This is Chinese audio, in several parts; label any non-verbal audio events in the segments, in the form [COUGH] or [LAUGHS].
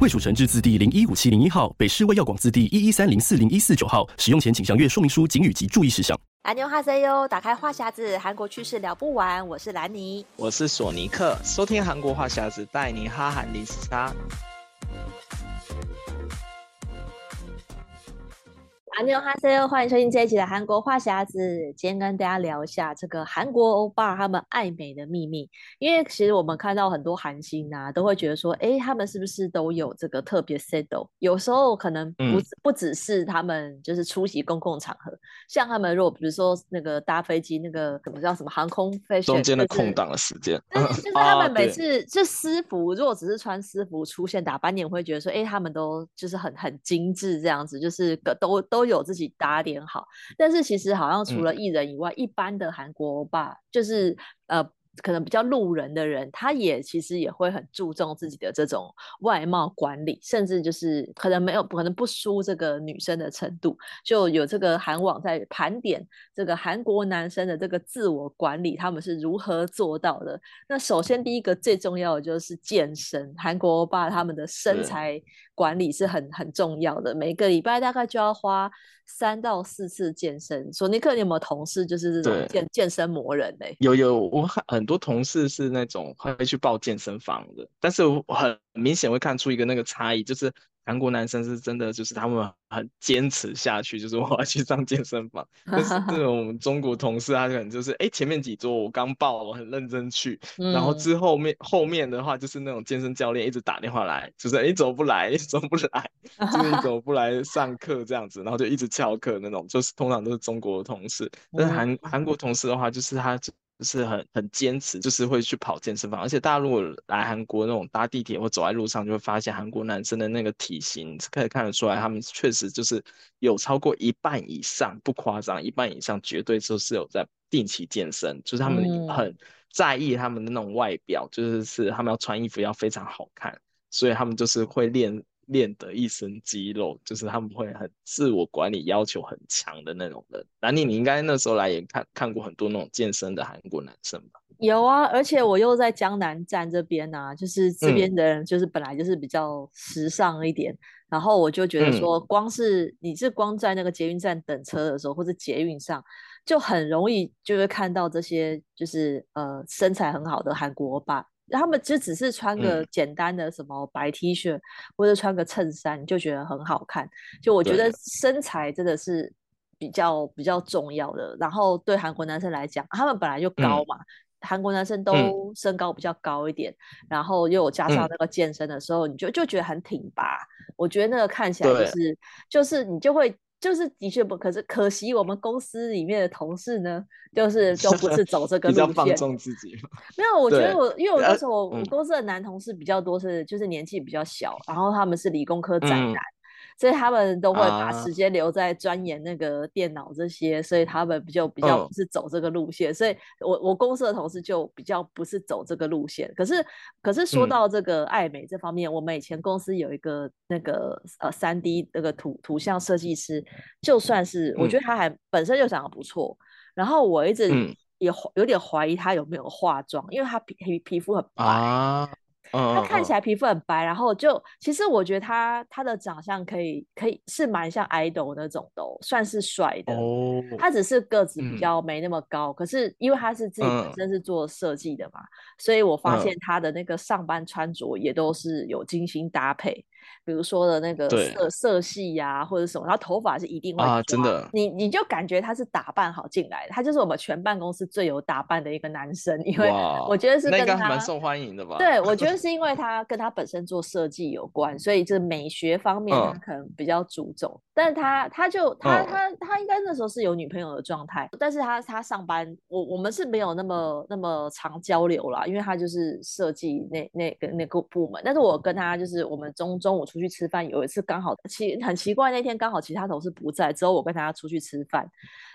卫蜀成制字第零一五七零一号，北市卫药广字第一一三零四零一四九号。使用前请详阅说明书、警语及注意事项。安妞哈塞哟，打开话匣子，韩国趣事聊不完。我是兰尼，我是索尼克，收听韩国话匣子，带你哈韩零时差。安妞哈塞哟，欢迎收听这一集的韩国话匣子。今天跟大家聊一下这个韩国欧巴他们爱美的秘密。因为其实我们看到很多韩星啊，都会觉得说，哎，他们是不是都有这个特别 settle？有时候可能不、嗯、不只是他们就是出席公共场合，像他们如果比如说那个搭飞机，那个什么叫什么航空 fashion 中间的空档的时间，就是、就是他们每次就私服，如果只是穿私服出现打扮，你也会觉得说，哎，他们都就是很很精致这样子，就是个都都。有自己打点好，但是其实好像除了艺人以外，嗯、一般的韩国欧巴就是呃。可能比较路人的人，他也其实也会很注重自己的这种外貌管理，甚至就是可能没有可能不输这个女生的程度，就有这个韩网在盘点这个韩国男生的这个自我管理，他们是如何做到的。那首先第一个最重要的就是健身，韩国欧巴他们的身材管理是很很重要的，每个礼拜大概就要花三到四次健身。索尼克，你有没有同事就是这种健健身魔人呢？有有，我很。很多同事是那种会去报健身房的，但是我很明显会看出一个那个差异，就是韩国男生是真的，就是他们很坚持下去，就是我要去上健身房。[LAUGHS] 但是这种中国同事，他可能就是哎、欸、前面几桌我刚报，我很认真去，然后之后面后面的话就是那种健身教练一直打电话来，就是你、欸、怎么不来，你怎么不来，就是你怎么不来上课这样子，然后就一直翘课那种，就是通常都是中国的同事。但是韩韩国同事的话，就是他。就是很很坚持，就是会去跑健身房。而且大家如果来韩国那种搭地铁或走在路上，就会发现韩国男生的那个体型可以看得出来，他们确实就是有超过一半以上，不夸张，一半以上绝对就是有在定期健身，就是他们很在意他们的那种外表，就是是他们要穿衣服要非常好看，所以他们就是会练。练得一身肌肉，就是他们会很自我管理，要求很强的那种人。兰妮，你应该那时候来也看看过很多那种健身的韩国男生吧？有啊，而且我又在江南站这边啊，就是这边的人就是本来就是比较时尚一点，嗯、然后我就觉得说，光是你是光在那个捷运站等车的时候，或者捷运上，就很容易就会看到这些就是呃身材很好的韩国欧巴。他们就只是穿个简单的什么白 T 恤，嗯、或者穿个衬衫，就觉得很好看。就我觉得身材真的是比较比较重要的。然后对韩国男生来讲，他们本来就高嘛，韩、嗯、国男生都身高比较高一点，嗯、然后又有加上那个健身的时候，嗯、你就就觉得很挺拔。我觉得那个看起来就是就是你就会。就是的确不，可是可惜我们公司里面的同事呢，就是都不是走这 [LAUGHS] 个路线，比较放纵自己。没有，我 [LAUGHS] 觉得我因为我那时候我公司的男同事比较多，是就是年纪比较小，然后他们是理工科宅男。嗯所以他们都会把时间留在钻研那个电脑这些，uh, 所以他们就比较不是走这个路线。Uh, 所以我我公司的同事就比较不是走这个路线。可是可是说到这个爱美这方面，嗯、我们以前公司有一个那个呃三 D 那个图图像设计师，就算是我觉得他还本身就长得不错，嗯、然后我一直也有点怀疑他有没有化妆，因为他皮皮皮肤很白。Uh, 他看起来皮肤很白，然后就其实我觉得他他的长相可以可以是蛮像 idol 那种的，算是帅的。哦，他只是个子比较没那么高，可是因为他是自己本身是做设计的嘛，所以我发现他的那个上班穿着也都是有精心搭配。比如说的那个色色系呀，或者什么，然后头发是一定会啊，真的，你你就感觉他是打扮好进来的，他就是我们全办公室最有打扮的一个男生，因为我觉得是跟他蛮受欢迎的吧？对，我觉得 [LAUGHS] 是因为他跟他本身做设计有关，所以这美学方面他可能比较注重。但是他他就他他他应该那时候是有女朋友的状态，但是他他上班，我我们是没有那么那么常交流啦，因为他就是设计那那个那个部门，但是我跟他就是我们中中。午出去吃饭，有一次刚好奇很奇怪，那天刚好其他同事不在，只有我跟他出去吃饭。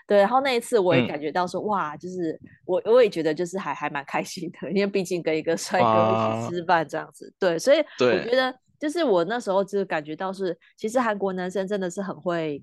对，然后那一次我也感觉到说，嗯、哇，就是我我也觉得就是还还蛮开心的，因为毕竟跟一个帅哥一起吃饭这样子。对，所以我觉得。就是我那时候就感觉到是，其实韩国男生真的是很会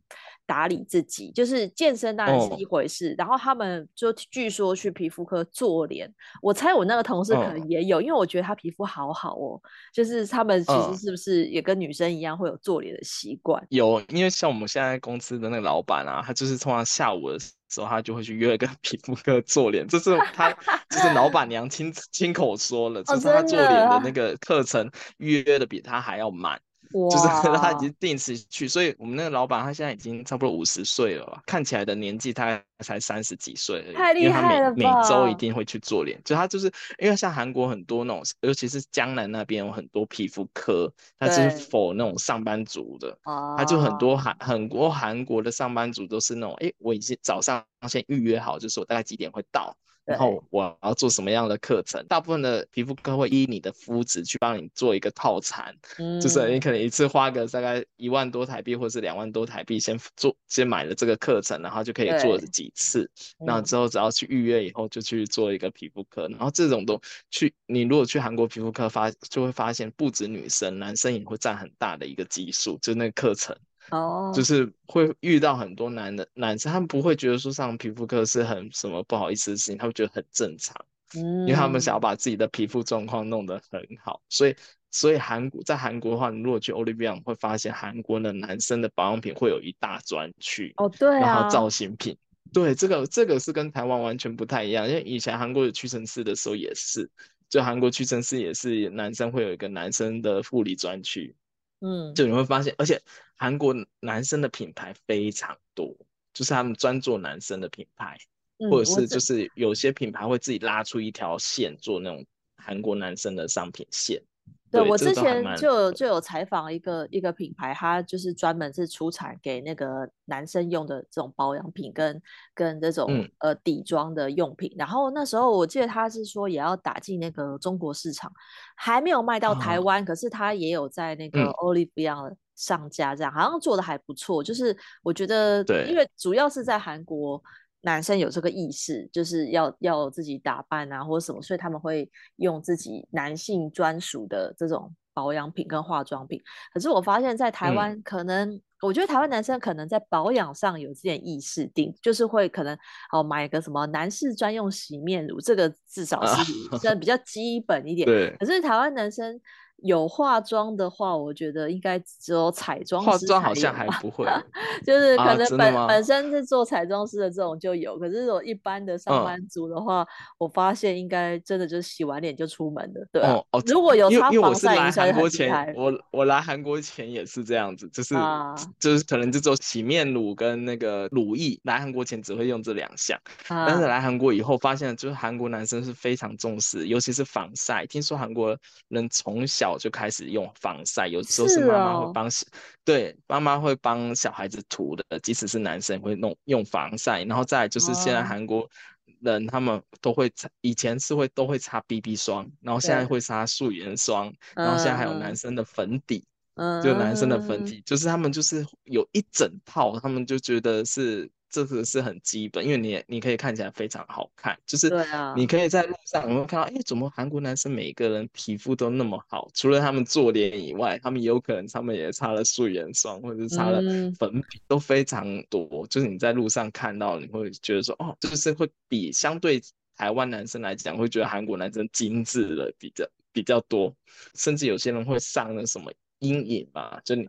打理自己，就是健身当然是一回事，哦、然后他们就据说去皮肤科做脸，我猜我那个同事可能也有，哦、因为我觉得他皮肤好好哦，就是他们其实是不是也跟女生一样会有做脸的习惯？有，因为像我们现在公司的那个老板啊，他就是通常下午的时候。他就会去约一个 [LAUGHS] 皮肤科做脸，这是他就是老板娘亲亲口说了，就是他做脸的那个课程预约的比他还要满。哇就是 [LAUGHS] 他已经定时去，所以我们那个老板他现在已经差不多五十岁了吧，看起来的年纪他才三十几岁而已。太厉害了吧！因为他每每周一定会去做脸，就他就是因为像韩国很多那种，尤其是江南那边有很多皮肤科，他就是 for 那种上班族的，他就很多韩很多韩国的上班族都是那种，哎，我已经早上先预约好，就是我大概几点会到。然后我要做什么样的课程？大部分的皮肤科会依你的肤质去帮你做一个套餐，嗯，就是你可能一次花个大概一万多台币或者是两万多台币，先做先买了这个课程，然后就可以做几次。那对之后只要去预约以后，就去做一个皮肤科。嗯、然后这种都去，你如果去韩国皮肤科发，就会发现不止女生，男生也会占很大的一个基数，就那个课程。哦，oh. 就是会遇到很多男的男生，他们不会觉得说上皮肤科是很什么不好意思的事情，他们觉得很正常，嗯，因为他们想要把自己的皮肤状况弄得很好，所以所以韩国在韩国的话，你如果去 Olivia 会发现韩国的男生的保养品会有一大专区哦，对、oh, 啊，然后造型品，对，这个这个是跟台湾完全不太一样，因为以前韩国有屈臣氏的时候也是，就韩国屈臣氏也是男生会有一个男生的护理专区。嗯，就你会发现，而且韩国男生的品牌非常多，就是他们专做男生的品牌，嗯、或者是就是有些品牌会自己拉出一条线做那种韩国男生的商品线。对，我之前就有就有采访一个一个品牌，它就是专门是出产给那个男生用的这种保养品跟跟这种、嗯、呃底妆的用品。然后那时候我记得他是说也要打进那个中国市场，还没有卖到台湾，哦、可是他也有在那个 Olivia 上架，这样、嗯、好像做的还不错。就是我觉得，对，因为主要是在韩国。男生有这个意识，就是要要自己打扮啊，或者什么，所以他们会用自己男性专属的这种保养品跟化妆品。可是我发现，在台湾，可能、嗯、我觉得台湾男生可能在保养上有这点意识定，就是会可能哦买个什么男士专用洗面乳，这个至少是这比较基本一点。[LAUGHS] 对。可是台湾男生。有化妆的话，我觉得应该只有彩妆师。化妆好像还不会，[LAUGHS] 就是可能本、啊、本身是做彩妆师的这种就有，可是如果一般的上班族的话，嗯、我发现应该真的就是洗完脸就出门的，对、啊。哦哦，如果有擦防晒，应该很厉害。我我来韩国前也是这样子，就是、啊、就是可能就做洗面乳跟那个乳液，来韩国前只会用这两项，啊、但是来韩国以后发现，就是韩国男生是非常重视，尤其是防晒。听说韩国人从小就开始用防晒，有时候是妈妈会帮，哦、对，妈妈会帮小孩子涂的，即使是男生会弄用防晒，然后再就是现在韩国人他们都会擦，以前是会都会擦 BB 霜，然后现在会擦素颜霜，然后现在还有男生的粉底，嗯、就男生的粉底，就是他们就是有一整套，他们就觉得是。这个是很基本，因为你你可以看起来非常好看，就是你可以在路上有没有看到，哎，怎么韩国男生每一个人皮肤都那么好？除了他们做脸以外，他们有可能他们也擦了素颜霜，或者是擦了粉底，嗯、都非常多。就是你在路上看到，你会觉得说，哦，就是会比相对台湾男生来讲，会觉得韩国男生精致了比较比较多，甚至有些人会上了什么。阴影嘛，就脸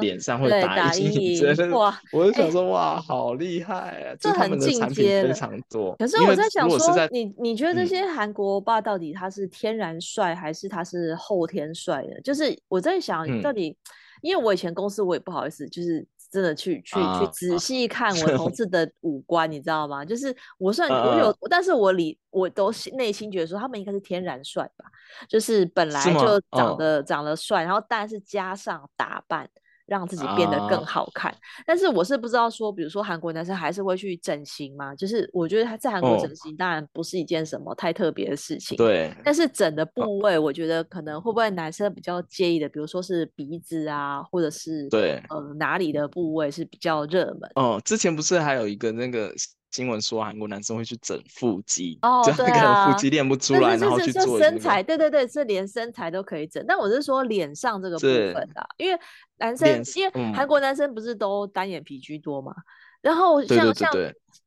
脸、呃、上会打阴影，哇！我就想说，欸、哇，好厉害啊！就他们的产品非常多。可是我在想说，你你觉得这些韩国欧巴到底他是天然帅，还是他是后天帅的？就是我在想到底，嗯、因为我以前公司我也不好意思，就是。真的去去去仔细看我同事的五官，你知道吗？就是我算我有，但是我里我都内心觉得说他们应该是天然帅吧，就是本来就长得长得帅，然后但是加上打扮，让自己变得更好看。啊、但是我是不知道说，比如说韩国男生还是会去整形吗？就是我觉得他在韩国整形当然不是一件什么太特别的事情。对、哦。但是整的部位，我觉得可能会不会男生比较介意的，比如说是鼻子啊，或者是对，呃哪里的部位是比较热门？哦，之前不是还有一个那个。新闻说韩国男生会去整腹肌，哦，就那个腹肌练不出来，然后去做身材，对对对，是连身材都可以整。但我是说脸上这个部分的，因为男生，因为韩国男生不是都单眼皮居多嘛。然后像像，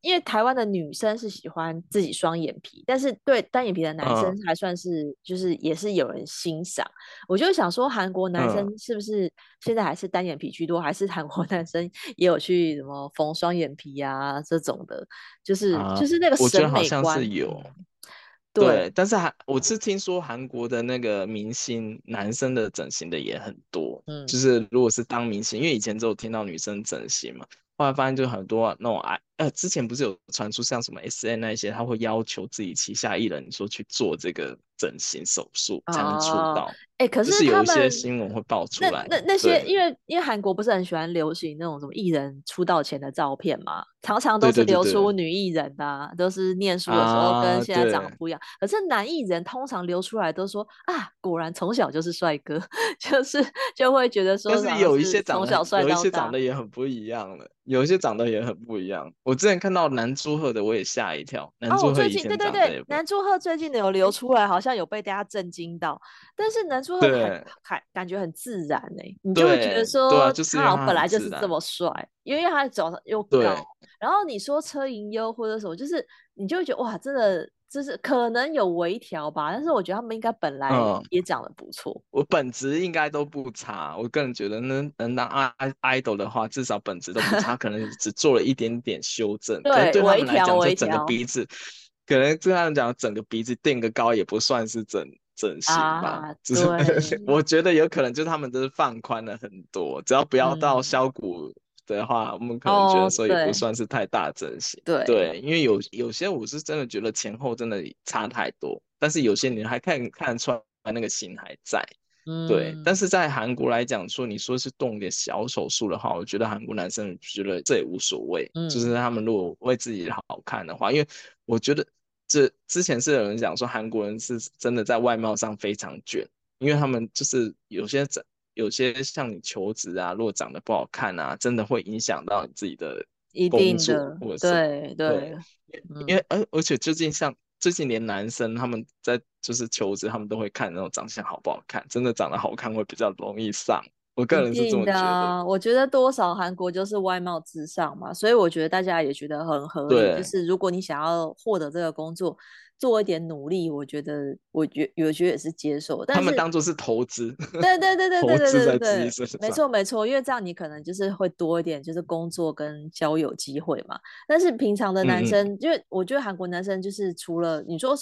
因为台湾的女生是喜欢自己双眼皮，但是对单眼皮的男生还算是就是也是有人欣赏。嗯、我就想说，韩国男生是不是现在还是单眼皮居多，嗯、还是韩国 [LAUGHS] 男生也有去什么缝双眼皮啊这种的？就是、啊、就是那个审美观，我觉得好像是有。对，对，但是还我是听说韩国的那个明星男生的整形的也很多，嗯，就是如果是当明星，因为以前只有听到女生整形嘛。后来发现就很多那种哎呃，之前不是有传出像什么 S N 那些，他会要求自己旗下艺人说去做这个整形手术才能出道。哎、哦欸，可是，是有一些新闻会爆出来。那那，那些因为因为韩国不是很喜欢流行那种什么艺人出道前的照片嘛，常常都是流出女艺人的、啊，都是念书的时候跟现在长得不一样。可是男艺人通常流出来都说啊，果然从小就是帅哥，[LAUGHS] 就是就会觉得说，但是有一些长得从小帅有一些长得也很不一样的。有一些长得也很不一样，我之前看到南柱赫的，我也吓一跳。南柱赫以前长得也不、哦、对对对，南柱赫最近的有流出来，好像有被大家震惊到。但是南柱赫还还感觉很自然哎、欸，你就会觉得说，他本来就是这么帅，因为他长得又高。然后你说车银优或者什么，就是你就会觉得哇，真的。就是可能有微调吧，但是我觉得他们应该本来也长得不错、嗯。我本质应该都不差，我个人觉得能能当爱 idol 的话，至少本质都不差，可能只做了一点点修正。对，对他们来讲，就整个鼻子，可能这样讲，整个鼻子垫个高也不算是整整形吧。啊、就是 [LAUGHS] 我觉得有可能就是他们都是放宽了很多，只要不要到削骨。嗯的话，我们可能觉得说也不算是太大整形。哦、对对，因为有有些我是真的觉得前后真的差太多，但是有些你还看看得出来那个型还在。嗯，对。但是在韩国来讲，说你说是动点小手术的话，我觉得韩国男生觉得这也无所谓。嗯，就是他们如果为自己好看的话，因为我觉得这之前是有人讲说韩国人是真的在外貌上非常卷，因为他们就是有些整。有些像你求职啊，如果长得不好看啊，真的会影响到你自己的工作，或者对对，因为而而且最近像最近连男生他们在就是求职，他们都会看那种长相好不好看，真的长得好看会比较容易上。我个人是这么觉得。的我觉得多少韩国就是外貌至上嘛，所以我觉得大家也觉得很合理。就是如果你想要获得这个工作。做一点努力，我觉得，我觉有觉得也是接受。但是他们当做是投资，对对对对对对对对，没错没错，因为这样你可能就是会多一点，就是工作跟交友机会嘛。但是平常的男生，因为我觉得韩国男生就是除了你说。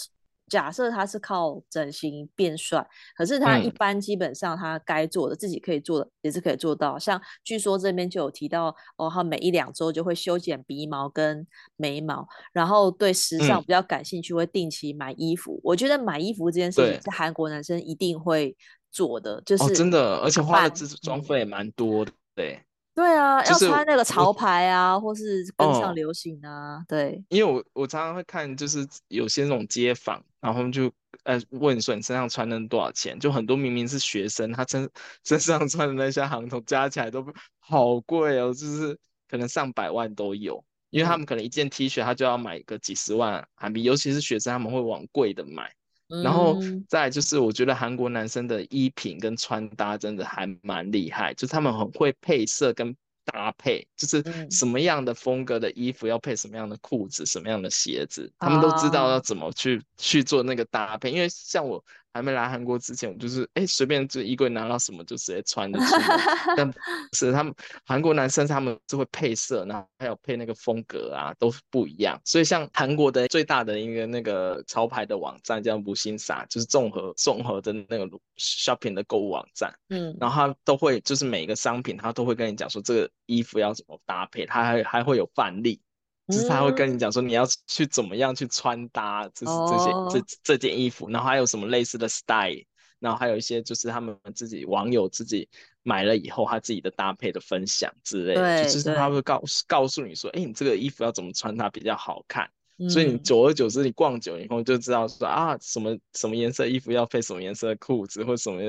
假设他是靠整形变帅，可是他一般基本上他该做的、嗯、自己可以做的也是可以做到。像据说这边就有提到哦，他每一两周就会修剪鼻毛跟眉毛，然后对时尚比较感兴趣，会定期买衣服、嗯。我觉得买衣服这件事情是韩国男生一定会做的，就是、哦、真的，而且花的制装费也蛮多的，对。对啊，就是，要穿那个潮牌啊，或是跟上流行啊。哦、对，因为我我常常会看，就是有些那种街访，然后就呃问说你身上穿的多少钱？就很多明明是学生，他身身上穿的那些行头加起来都好贵哦，就是可能上百万都有。因为他们可能一件 T 恤他就要买个几十万韩币，尤其是学生他们会往贵的买。然后再就是，我觉得韩国男生的衣品跟穿搭真的还蛮厉害，就是他们很会配色跟搭配，就是什么样的风格的衣服要配什么样的裤子，什么样的鞋子，他们都知道要怎么去去做那个搭配。因为像我。还没来韩国之前，我就是哎随便就衣柜拿到什么就直接穿的。但 [LAUGHS] 是他们韩国男生他们就会配色，然后还有配那个风格啊，都不一样。所以像韩国的最大的一个那个潮牌的网站叫无心撒，就是综合综合的那个 shopping 的购物网站。嗯，然后他都会就是每一个商品他都会跟你讲说这个衣服要怎么搭配，他还还会有范例。就是他会跟你讲说你要去怎么样去穿搭，就是这些、oh. 这这件衣服，然后还有什么类似的 style，然后还有一些就是他们自己网友自己买了以后他自己的搭配的分享之类的，就是他会告告诉你说，哎，你这个衣服要怎么穿它比较好看。所以你久而久之，你逛久以后就知道说啊，什么什么颜色衣服要配什么颜色的裤子，或什么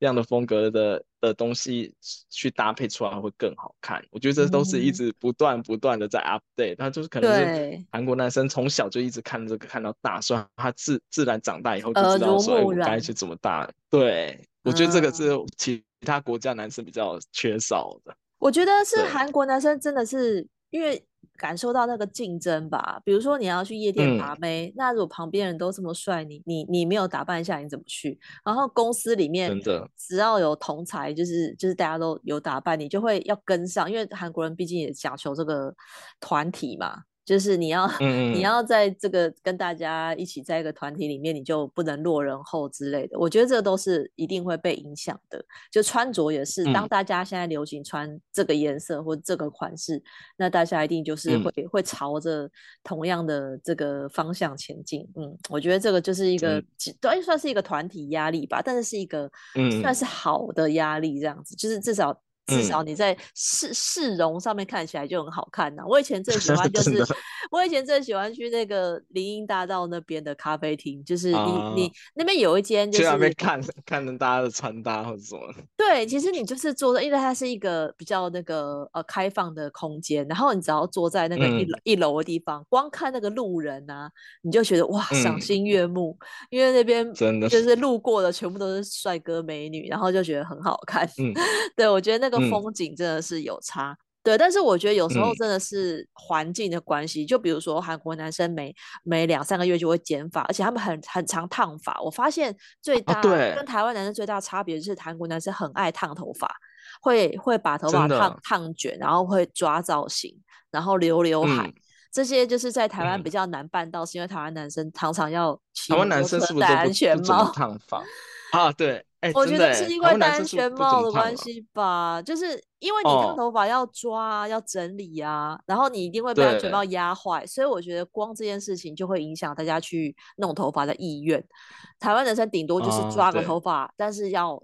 样的风格的的东西去搭配出来会更好看。我觉得这都是一直不断不断的在 update，他就是可能是韩国男生从小就一直看这个看到大，所以他自自然长大以后就知道说，哎，我该去怎么搭。对，我觉得这个是其他国家男生比较缺少的。我觉得是韩国男生真的是因为。感受到那个竞争吧，比如说你要去夜店把妹，嗯、那如果旁边人都这么帅，你你你没有打扮一下，你怎么去？然后公司里面只要有同才，就是就是大家都有打扮，你就会要跟上，因为韩国人毕竟也讲求这个团体嘛。就是你要，嗯、你要在这个跟大家一起在一个团体里面，你就不能落人后之类的。我觉得这都是一定会被影响的。就穿着也是，当大家现在流行穿这个颜色或这个款式，嗯、那大家一定就是会、嗯、会朝着同样的这个方向前进。嗯，我觉得这个就是一个，嗯、对，算是一个团体压力吧，但是是一个算是好的压力，这样子，就是至少。至少你在市市容上面看起来就很好看呐、啊。我以前最喜欢 [LAUGHS] 就是，我以前最喜欢去那个林荫大道那边的咖啡厅，就是你、啊、你那边有一间，就是那边看看着大家的穿搭或者什么。对，其实你就是坐在，因为它是一个比较那个呃开放的空间，然后你只要坐在那个一楼、嗯、一楼的地方，光看那个路人啊，你就觉得哇赏心悦目，嗯、因为那边真的就是路过的全部都是帅哥美女，然后就觉得很好看。嗯，[LAUGHS] 对我觉得那个。风景真的是有差，嗯、对，但是我觉得有时候真的是环境的关系。嗯、就比如说韩国男生每每两三个月就会剪发，而且他们很很常烫发。我发现最大、啊、跟台湾男生最大差别就是韩国男生很爱烫头发，会会把头发烫烫卷，然后会抓造型，然后留刘海。嗯、这些就是在台湾比较难办到，嗯、是因为台湾男生常常要骑摩托车戴安全帽烫发啊，对。欸、我觉得是因为戴安全帽的关系吧，就是因为你烫头发要抓、哦、要整理啊，然后你一定会被安全帽压坏，所以我觉得光这件事情就会影响大家去弄头发的意愿。台湾人生顶多就是抓个头发，哦、但是要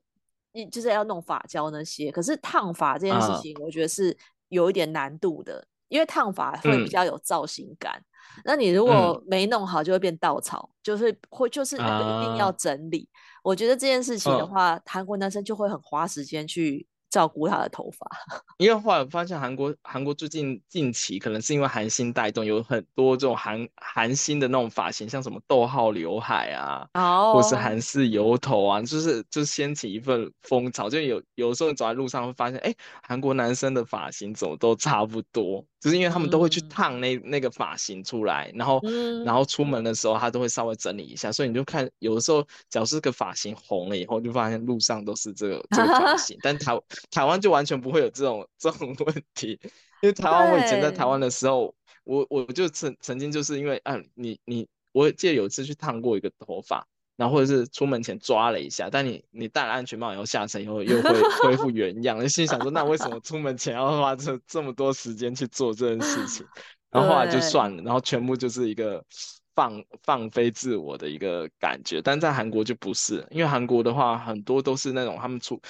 就是要弄发胶那些，可是烫发这件事情，我觉得是有一点难度的，哦、因为烫发会比较有造型感。嗯那你如果没弄好，就会变稻草，嗯、就是会就是一定要整理。啊、我觉得这件事情的话，韩、嗯、国男生就会很花时间去。照顾他的头发，[LAUGHS] 因为后来我发现韩国韩国最近近期可能是因为韩星带动，有很多这种韩韩星的那种发型，像什么逗号刘海啊，哦，或是韩式油头啊，就是就掀起一份风潮。就有有时候走在路上会发现，哎，韩国男生的发型怎么都差不多，就是因为他们都会去烫那、嗯、那个发型出来，然后、嗯、然后出门的时候他都会稍微整理一下，所以你就看有的时候假如是个发型红了以后，就发现路上都是这个这个发型，但他。台湾就完全不会有这种这种问题，因为台湾我以前在台湾的时候，我我就曾曾经就是因为啊，你你我记得有一次去烫过一个头发，然后或者是出门前抓了一下，但你你戴了安全帽以后下车以后又会 [LAUGHS] 恢复原样，就心想说那为什么出门前要花这这么多时间去做这件事情？[LAUGHS] 然后后来就算了，然后全部就是一个放放飞自我的一个感觉，但在韩国就不是，因为韩国的话很多都是那种他们出。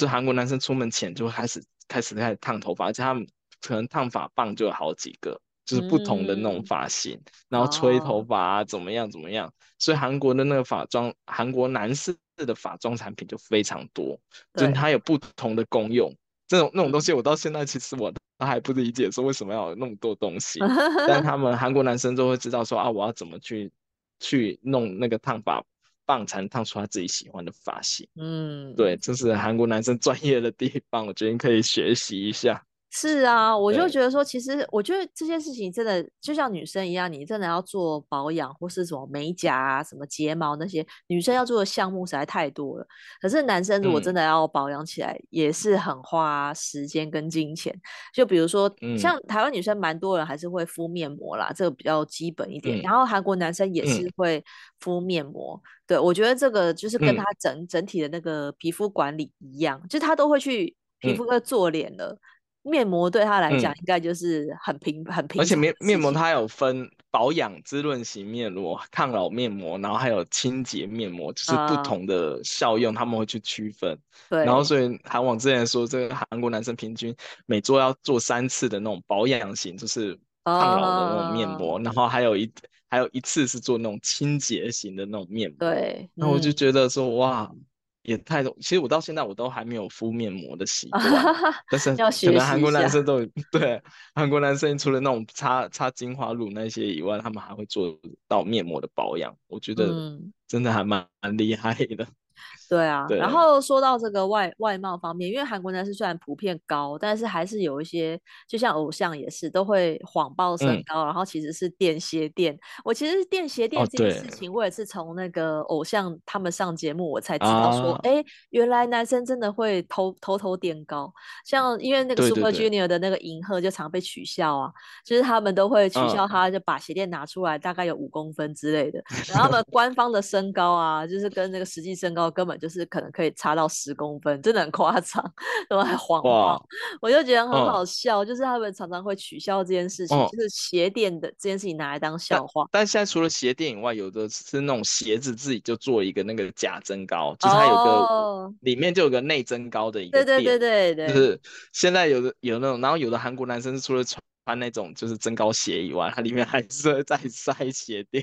就韩国男生出门前就会开始开始开始烫头发，而且他们可能烫发棒就有好几个，就是不同的那种发型，嗯、然后吹头发啊，怎么样怎么样。所以韩国的那个发妆，韩国男士的发妆产品就非常多，就是它有不同的功用。这种那种东西，我到现在其实我都还不理解，说为什么要有那么多东西。[LAUGHS] 但他们韩国男生都会知道说啊，我要怎么去去弄那个烫发。棒才能烫出他自己喜欢的发型。嗯，对，这是韩国男生专业的地方，我觉得你可以学习一下。是啊，我就觉得说，其实我觉得这件事情真的就像女生一样，你真的要做保养或是什么美甲啊、什么睫毛那些，女生要做的项目实在太多了。可是男生如果真的要保养起来，也是很花时间跟金钱。就比如说，像台湾女生蛮多人还是会敷面膜啦，这个比较基本一点。然后韩国男生也是会敷面膜。对，我觉得这个就是跟他整整体的那个皮肤管理一样，就他都会去皮肤科做脸了。面膜对他来讲应该就是很平、嗯、很平，而且面面膜它有分保养滋润型面膜、抗老面膜，然后还有清洁面膜，就是不同的效用，他们会去区分。对、嗯，然后所以韩网之前说，这个韩国男生平均每周要做三次的那种保养型，就是抗老的那种面膜，哦、然后还有一还有一次是做那种清洁型的那种面膜。对，那我就觉得说、嗯、哇。也太多，其实我到现在我都还没有敷面膜的习惯，[LAUGHS] 但是可能韩国男生都对，韩国男生除了那种擦擦精华乳那些以外，他们还会做到面膜的保养，我觉得真的还蛮蛮厉害的。对啊，对，然后说到这个外外貌方面，因为韩国男生虽然普遍高，但是还是有一些，就像偶像也是都会谎报身高，嗯，然后其实是垫鞋垫。我其实垫鞋垫这件事情，我也是从那个偶像他们上节目，我才知道说，哎，啊，原来男生真的会偷偷偷垫高。像因为那个 Super Junior 的那个银赫就常被取笑啊，就是他们都会取笑他，就把鞋垫拿出来，大概有五公分之类的。然后他们官方的身高啊，就是跟那个实际身高根本。就是可能可以差到十公分，真的很夸张，都还谎报，我就觉得很好笑，嗯。就是他们常常会取笑这件事情，嗯、就是鞋垫的这件事情拿来当笑话。但，但现在除了鞋垫以外，有的是那种鞋子自己就做一个那个假增高，就是它有个、哦、里面就有个内增高的一个垫。对对对对对，就是现在有的有那种，然后有的韩国男生是除了穿穿那种就是增高鞋以外，它里面还是在塞鞋垫，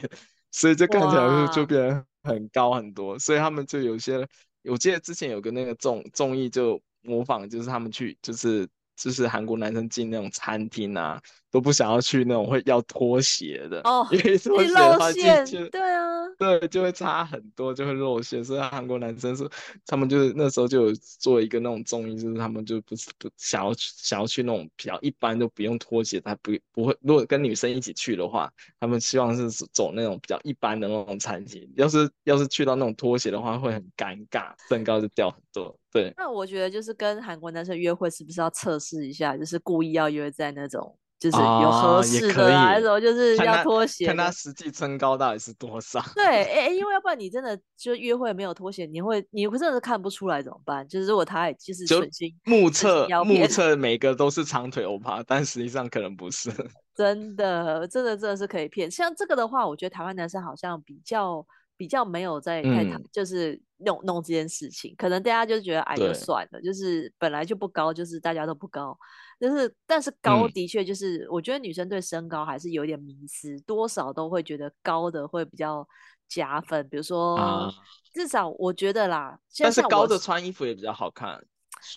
所以就看起来就变得。很高很多，所以他们就有些，我记得之前有个那个综综艺就模仿，就是他们去就是。就是韩国男生进那种餐厅啊，都不想要去那种会要拖鞋的哦，因为拖鞋的话进去，对啊，对，就会差很多，就会露馅。所以韩国男生是他们就是那时候就有做一个那种综艺，就是他们就不是不想要去想要去那种比较一般都不用拖鞋，他不不会。如果跟女生一起去的话，他们希望是走那种比较一般的那种餐厅。要是要是去到那种拖鞋的话，会很尴尬，身高就掉很多。对，那我觉得就是跟韩国男生约会，是不是要测试一下？就是故意要约在那种，就是有合适的，还是说就是要拖鞋看？看他实际身高到底是多少？对，哎、欸，因为 [LAUGHS] 要不然你真的就约会没有拖鞋，你会你真的是看不出来怎么办？就是如果他其实就目测目测每个都是长腿欧巴，但实际上可能不是。[LAUGHS] 真的，真的真的是可以骗。像这个的话，我觉得台湾男生好像比较。比较没有在太就是弄弄这件事情，可能大家就觉得矮就算了，就是本来就不高，就是大家都不高，就是但是高的确就是、嗯，我觉得女生对身高还是有点迷失，多少都会觉得高的会比较加分，比如说、啊、至少我觉得啦，但是高的穿衣服也比较好看。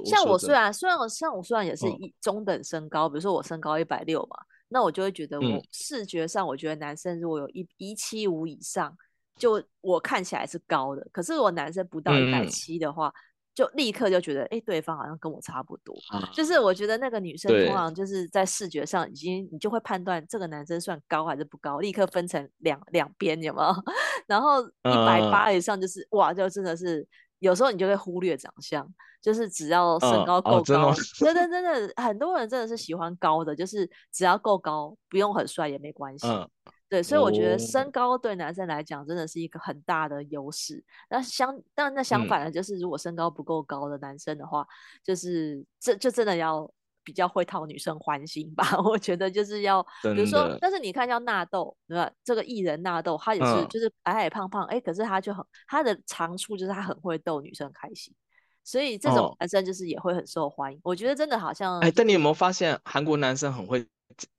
像我虽然虽然我像我虽然也是一中等身高，嗯、比如说我身高一百六嘛，那我就会觉得我视觉上我觉得男生如果有一一七五以上。就我看起来是高的，可是我男生不到一百七的话、嗯，就立刻就觉得，哎、欸，对方好像跟我差不多、啊。就是我觉得那个女生通常就是在视觉上已经，你就会判断这个男生算高还是不高，立刻分成两两边，有没有？[LAUGHS] 然后一百八以上就是、啊、哇，就真的是有时候你就会忽略长相，就是只要身高够高、真的真的很多人真的是喜欢高的，就是只要够高，不用很帅也没关系。啊对，所以我觉得身高对男生来讲真的是一个很大的优势。那相，但那相反的，就是如果身高不够高的男生的话，嗯、就是这就真的要比较会讨女生欢心吧。[LAUGHS] 我觉得就是要，比如说，但是你看像纳豆，对吧？这个艺人纳豆，他也是就是矮矮胖胖，哎、嗯，可是他就很他的长处就是他很会逗女生开心，所以这种男生就是也会很受欢迎。哦、我觉得真的好像，哎，但你有没有发现韩国男生很会？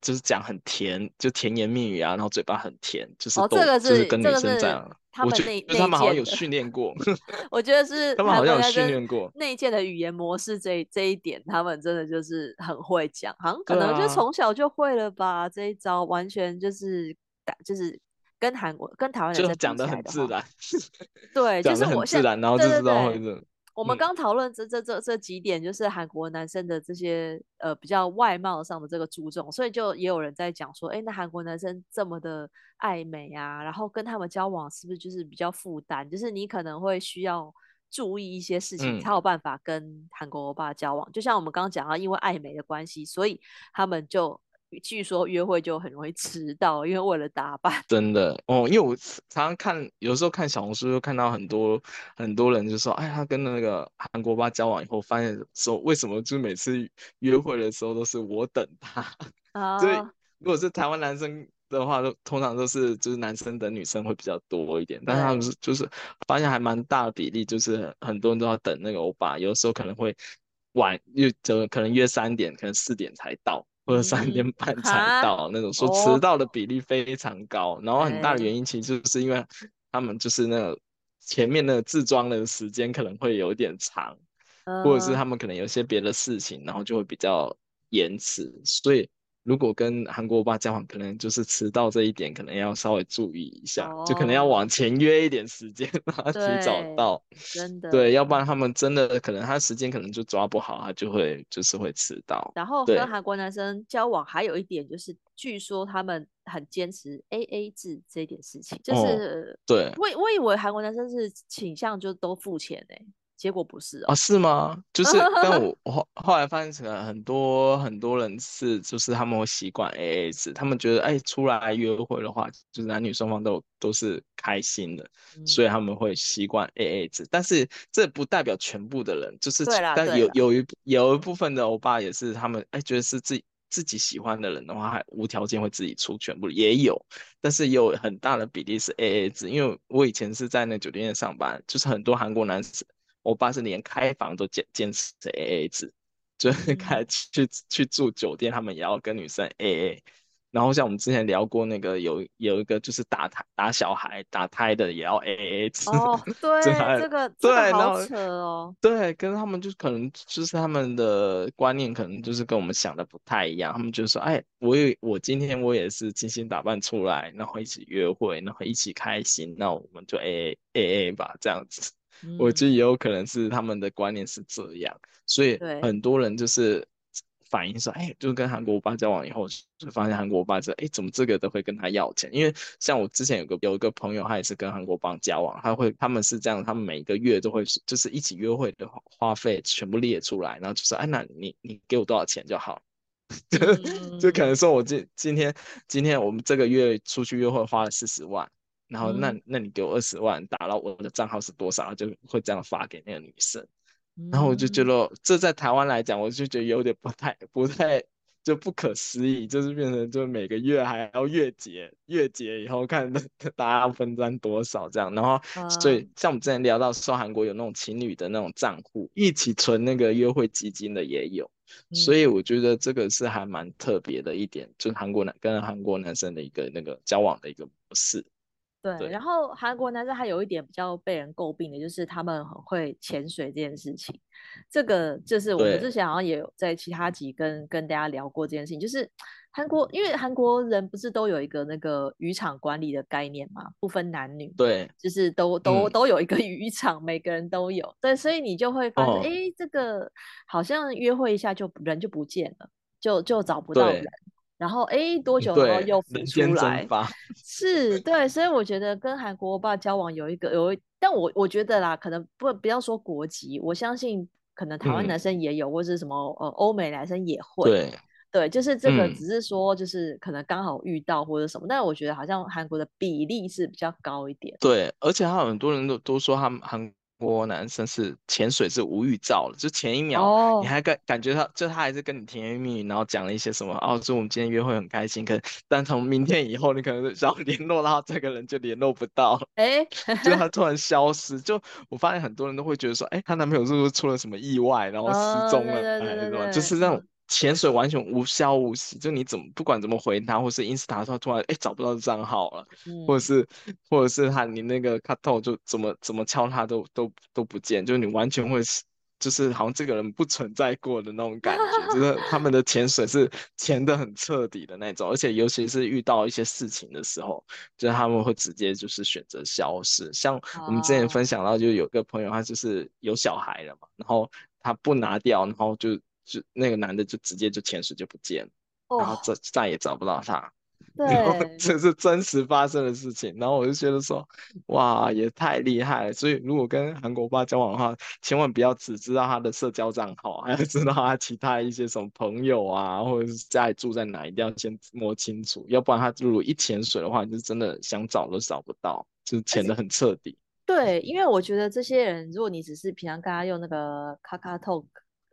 就是讲很甜，就甜言蜜语啊，然后嘴巴很甜，就是都、哦这个、是就是跟女生这样。他们那他们好像有训练过。[LAUGHS] 我觉得是他们好像有训练过内建的语言模式这这一点，他们真的就是很会讲，好像可能就从小就会了吧。啊、这一招完全就是打就是跟韩国跟台湾人就讲的很自然，对，[LAUGHS] 就是很自然，然后就知道会这。我们刚讨论这这这这几点，就是韩国男生的这些呃比较外貌上的这个注重，所以就也有人在讲说，哎，那韩国男生这么的爱美啊，然后跟他们交往是不是就是比较负担？就是你可能会需要注意一些事情，才有办法跟韩国欧巴交往。就像我们刚刚讲到，因为爱美的关系，所以他们就据说约会就很容易迟到，因为为了打扮。真的哦，因为我常常看，有时候看小红书，就看到很多很多人就说，哎，他跟那个韩国爸交往以后，发现说为什么就每次约会的时候都是我等他？啊，[LAUGHS] 所以如果是台湾男生的话，都通常都是就是男生等女生会比较多一点，但是他们是就是发现还蛮大的比例，就是很多人都要等那个欧巴，有时候可能会晚，又就可能约三点，可能四点才到。或者三点半才到那种，说迟到的比例非常高，然后很大的原因其实就是因为他们就是那个前面那个自装的时间可能会有点长，或者是他们可能有些别的事情，然后就会比较延迟，所以。如果跟韩国欧巴交往，可能就是迟到这一点，可能要稍微注意一下，哦、就可能要往前约一点时间，让他提早到。真的。对，要不然他们真的可能他时间可能就抓不好，他就会就是会迟到。然后跟韩国男生交往还有一点就是，据说他们很坚持 A A 制这件事情，就是、哦、对。我我以为韩国男生是倾向就都付钱诶、欸。结果不是哦，啊，是吗？就是，但我 [LAUGHS] 我后后来发现，成了很多很多人是，就是他们会习惯 AA 制，他们觉得，哎，出来约会的话，就是男女双方都都是开心的，嗯，所以他们会习惯 AA 制。但是这不代表全部的人，就是，但有有一有一部分的欧巴也是，他们哎觉得是自己自己喜欢的人的话，还无条件会自己出全部，也有，但是有很大的比例是 AA 制。因为我以前是在那酒店上班，就是很多韩国男生。欧巴是连开房都坚坚持 A A 制，就是 [LAUGHS] 开去去住酒店，他们也要跟女生 A A。然后像我们之前聊过那个有有一个就是打胎打小孩打胎的也要 A A 制。哦，[LAUGHS] 对，这个这个对好扯哦。对，跟他们就可能就是他们的观念可能就是跟我们想的不太一样。他们就说，哎，我也我今天我也是精心打扮出来，然后一起约会，然后一起开心，那我们就 A A A A 吧，这样子。我觉得也有可能是他们的观念是这样，所以很多人就是反映说，哎，就是跟韩国欧巴交往以后，就发现韩国欧巴说，哎，怎么这个都会跟他要钱？因为像我之前有个有一个朋友，他也是跟韩国帮交往，他会他们是这样，他们每个月都会就是一起约会的花费全部列出来，然后就说，哎，那你你给我多少钱就好，[LAUGHS] 就就可能说我今今天今天我们这个月出去约会花了四十万。然后那那你给我二十万，打到我的账号是多少，就会这样发给那个女生。然后我就觉得这在台湾来讲，我就觉得有点不太不太就不可思议，就是变成就每个月还要月结，月结以后看大家分担多少这样。然后所以像我们之前聊到说韩国有那种情侣的那种账户，一起存那个约会基金的也有。所以我觉得这个是还蛮特别的一点，就是韩国男跟韩国男生的一个那个交往的一个模式。对，对，然后韩国男生还有一点比较被人诟病的，就是他们很会潜水这件事情。这个就是我们之前好像也有在其他集跟跟大家聊过这件事情，就是韩国，因为韩国人不是都有一个那个渔场管理的概念嘛，不分男女，对，就是都都、嗯、都有一个 [LAUGHS] 渔场，每个人都有。对，所以你就会发现，哎、哦，这个好像约会一下就人就不见了，就就找不到人。然后哎，多久然后又浮出来？是，对，所以我觉得跟韩国欧巴交往有一个有一，但我我觉得啦，可能不不要说国籍，我相信可能台湾男生也有，嗯、或者什么呃欧美男生也会。对，对，就是这个只是说就是可能刚好遇到或者什么，嗯、但是我觉得好像韩国的比例是比较高一点。对，而且还有很多人都都说他们韩。我男生是潜水是无预兆的，就前一秒你还感感觉他，oh. 就他还是跟你甜言蜜语，然后讲了一些什么哦，说我们今天约会很开心，可但从明天以后，你可能想要联络到这个人就联络不到，哎，就他突然消失，就我发现很多人都会觉得说，哎，她男朋友是不是出了什么意外，然后失踪了，哎，对吧？就是那种。潜水完全无消无息，就你怎么不管怎么回他，或是 Insta 他突然哎找不到账号了，嗯、或者是或者是他你那个 Kakao 就怎么怎么敲他都都都不见，就你完全会就是好像这个人不存在过的那种感觉，就是 [LAUGHS] 他们的潜水是潜的很彻底的那种，而且尤其是遇到一些事情的时候，就是他们会直接就是选择消失。像我们之前分享到，就有个朋友他就是有小孩了嘛，然后他不拿掉，然后就。就那个男的就直接就潜水就不见了，oh. 然后再再也找不到他。对，这是真实发生的事情。然后我就觉得说，哇，也太厉害了。所以如果跟韩国爸交往的话，千万不要只知道他的社交账号，还要知道他其他一些什么朋友啊，或者是家里住在哪，一定要先摸清楚。要不然他如果一潜水的话，你就真的想找都找不到，就潜的很彻底。对，因为我觉得这些人，如果你只是平常跟他用那个 KakaoTalk，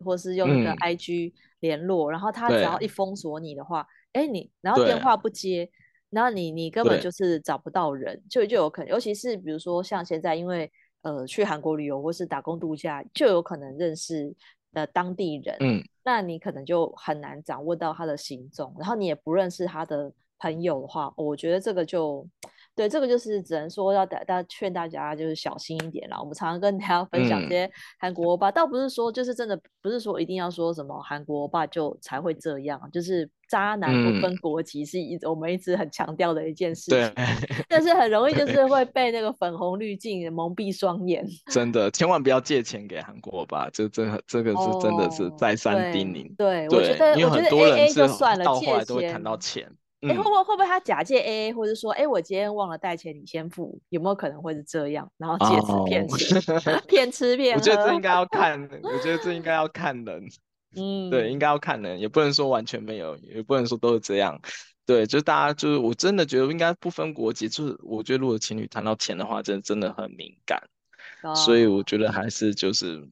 或是用那个 IG 联络，嗯、然后他只要一封锁你的话。哎，你然后电话不接，然后你你根本就是找不到人，就就有可能，尤其是比如说像现在，因为呃去韩国旅游或是打工度假，就有可能认识的当地人，嗯，那你可能就很难掌握到他的行踪，然后你也不认识他的朋友的话，我觉得这个就。对，这个就是只能说要大大劝大家就是小心一点啦。我们常常跟大家分享这些韩国欧巴，嗯、倒不是说就是真的不是说一定要说什么韩国欧巴就才会这样，就是渣男不分国籍是一、嗯、我们一直很强调的一件事情。对，[LAUGHS] 但是很容易就是会被那个粉红滤镜蒙蔽双眼。真的，千万不要借钱给韩国欧巴，这这这个是真的是再三叮咛。对，对，我觉得因为很多人是到后来都会谈到钱。哎、欸，会不会会不会他假借 AA，或者说，哎、欸，我今天忘了带钱，你先付，有没有可能会是这样？然后借此骗吃，骗、oh. 吃骗喝。我觉得这应该要看，我觉得这应该要看人。[LAUGHS] 嗯，对，应该要看人，也不能说完全没有，也不能说都是这样。对，就大家就是，我真的觉得应该不分国籍，就是我觉得如果情侣谈到钱的话，真的真的很敏感。Oh. 所以我觉得还是就是。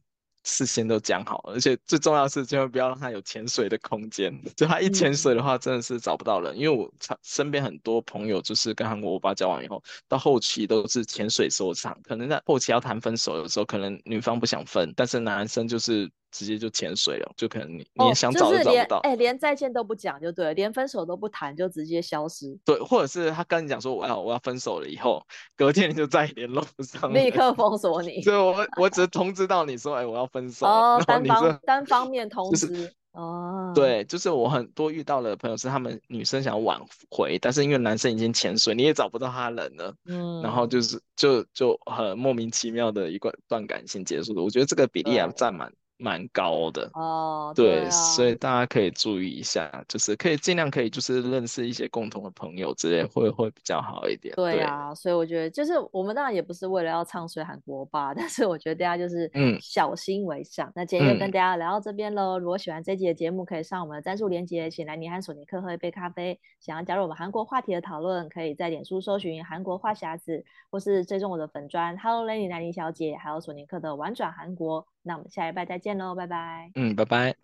事先都讲好，而且最重要的是，千万不要让他有潜水的空间。就他一潜水的话，真的是找不到人。嗯、因为我身边很多朋友就是跟韩国欧巴交往以后，到后期都是潜水收场，可能在后期要谈分手，有时候可能女方不想分，但是男生就是。直接就潜水了，就可能你你也想找都找不到，哎、哦就是，连再见都不讲就对了，连分手都不谈就直接消失。对，或者是他跟你讲说我要我要分手了以后，隔天你就再也联络不上，立刻 [LAUGHS] 封锁你。所以我我只是通知到你说，哎，我要分手。哦，单方单方面通知。[LAUGHS] 就是、哦，对，就是我很多遇到的朋友是他们女生想要挽回，但是因为男生已经潜水，你也找不到他人了。嗯，然后就是就就很莫名其妙的一段感情结束的。我觉得这个比例也占满。蛮高的哦，对，对啊，所以大家可以注意一下，就是可以尽量可以就是认识一些共同的朋友之类，会会比较好一点。对啊，对，所以我觉得就是我们当然也不是为了要唱衰韩国吧，但是我觉得大家就是嗯小心为上。嗯、那今天就跟大家聊到这边喽。嗯、如果喜欢这集的节目，可以上我们的赞助连接，请来尼和索尼克喝一杯咖啡。想要加入我们韩国话题的讨论，可以在脸书搜寻韩国话匣子，或是追踪我的粉砖 Hello Lady 南妮小姐，还有索尼克的玩转韩国。那我们下礼拜再见喽，拜拜。嗯，拜拜。